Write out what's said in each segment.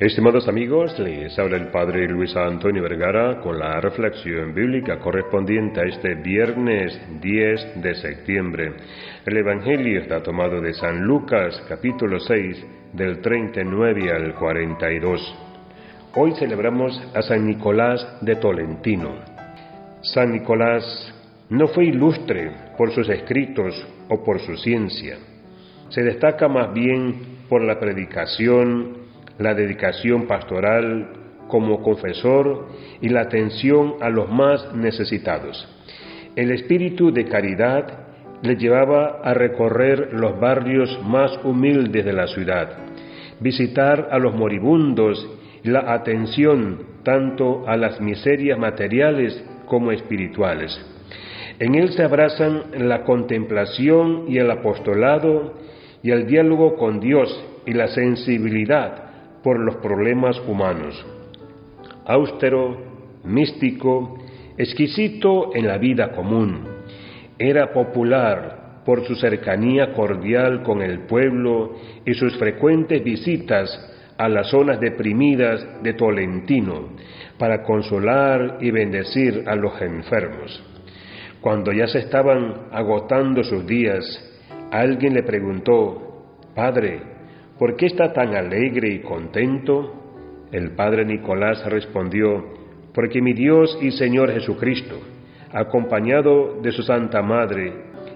Estimados amigos, les habla el Padre Luis Antonio Vergara con la reflexión bíblica correspondiente a este viernes 10 de septiembre. El Evangelio está tomado de San Lucas capítulo 6 del 39 al 42. Hoy celebramos a San Nicolás de Tolentino. San Nicolás no fue ilustre por sus escritos o por su ciencia. Se destaca más bien por la predicación, la dedicación pastoral como confesor y la atención a los más necesitados. El espíritu de caridad le llevaba a recorrer los barrios más humildes de la ciudad, visitar a los moribundos y la atención tanto a las miserias materiales como espirituales. En él se abrazan la contemplación y el apostolado y el diálogo con Dios y la sensibilidad por los problemas humanos. Austero, místico, exquisito en la vida común. Era popular por su cercanía cordial con el pueblo y sus frecuentes visitas a las zonas deprimidas de Tolentino para consolar y bendecir a los enfermos. Cuando ya se estaban agotando sus días, alguien le preguntó, Padre, ¿por qué está tan alegre y contento? El padre Nicolás respondió, porque mi Dios y Señor Jesucristo, acompañado de su Santa Madre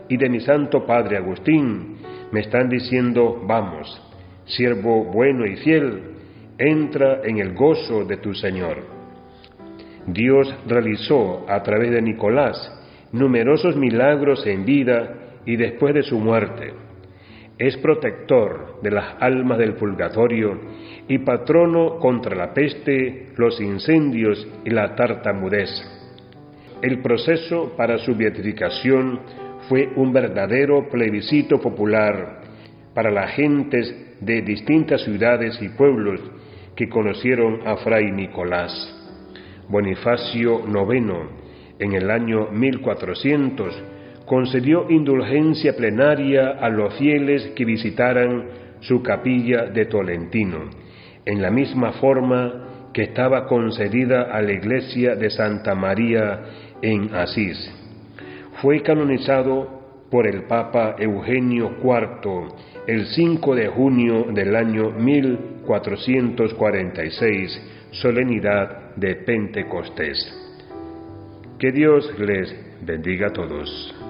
y de mi Santo Padre Agustín, me están diciendo, vamos, siervo bueno y fiel, entra en el gozo de tu Señor. Dios realizó a través de Nicolás numerosos milagros en vida y después de su muerte es protector de las almas del purgatorio y patrono contra la peste, los incendios y la tartamudez. El proceso para su beatificación fue un verdadero plebiscito popular para las gentes de distintas ciudades y pueblos que conocieron a Fray Nicolás. Bonifacio IX, en el año 1400, concedió indulgencia plenaria a los fieles que visitaran su capilla de Tolentino, en la misma forma que estaba concedida a la iglesia de Santa María en Asís. Fue canonizado por el Papa Eugenio IV el 5 de junio del año 1446, solemnidad de Pentecostés. Que Dios les bendiga a todos.